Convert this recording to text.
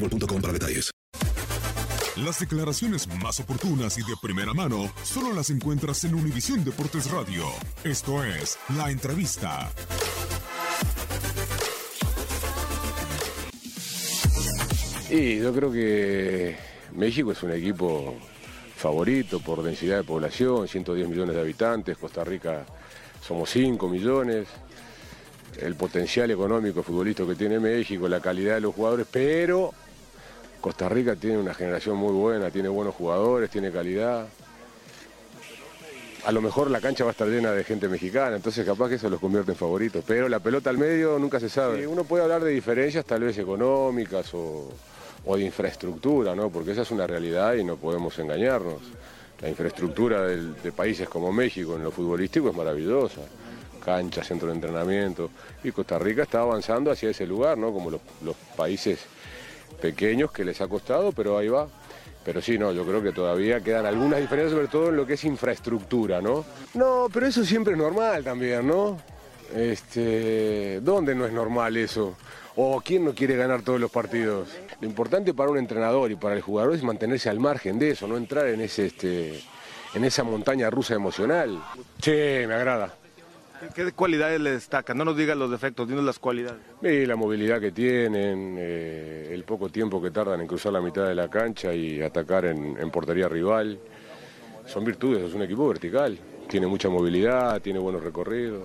boostmobile.com para detalles. Las declaraciones más oportunas y de primera mano solo las encuentras en Univisión Deportes Radio. Esto es La Entrevista. Y yo creo que México es un equipo favorito por densidad de población, 110 millones de habitantes, Costa Rica somos 5 millones, el potencial económico futbolístico que tiene México, la calidad de los jugadores, pero Costa Rica tiene una generación muy buena, tiene buenos jugadores, tiene calidad. A lo mejor la cancha va a estar llena de gente mexicana, entonces capaz que eso los convierte en favoritos. Pero la pelota al medio nunca se sabe. uno puede hablar de diferencias tal vez económicas o, o de infraestructura, ¿no? porque esa es una realidad y no podemos engañarnos. La infraestructura de países como México en lo futbolístico es maravillosa. Cancha, centro de entrenamiento. Y Costa Rica está avanzando hacia ese lugar, ¿no? como los, los países pequeños que les ha costado, pero ahí va. Pero sí, no, yo creo que todavía quedan algunas diferencias, sobre todo en lo que es infraestructura, ¿no? No, pero eso siempre es normal también, ¿no? Este, ¿Dónde no es normal eso? ¿O quién no quiere ganar todos los partidos? Lo importante para un entrenador y para el jugador es mantenerse al margen de eso, no entrar en, ese, este, en esa montaña rusa emocional. Sí, me agrada. ¿Qué, cualidades le destacan? No nos digas los defectos, dinos las cualidades. Y la movilidad que tienen, eh, el poco tiempo que tardan en cruzar la mitad de la cancha y atacar en, en portería rival. Son virtudes, es un equipo vertical. Tiene mucha movilidad, tiene buenos recorridos.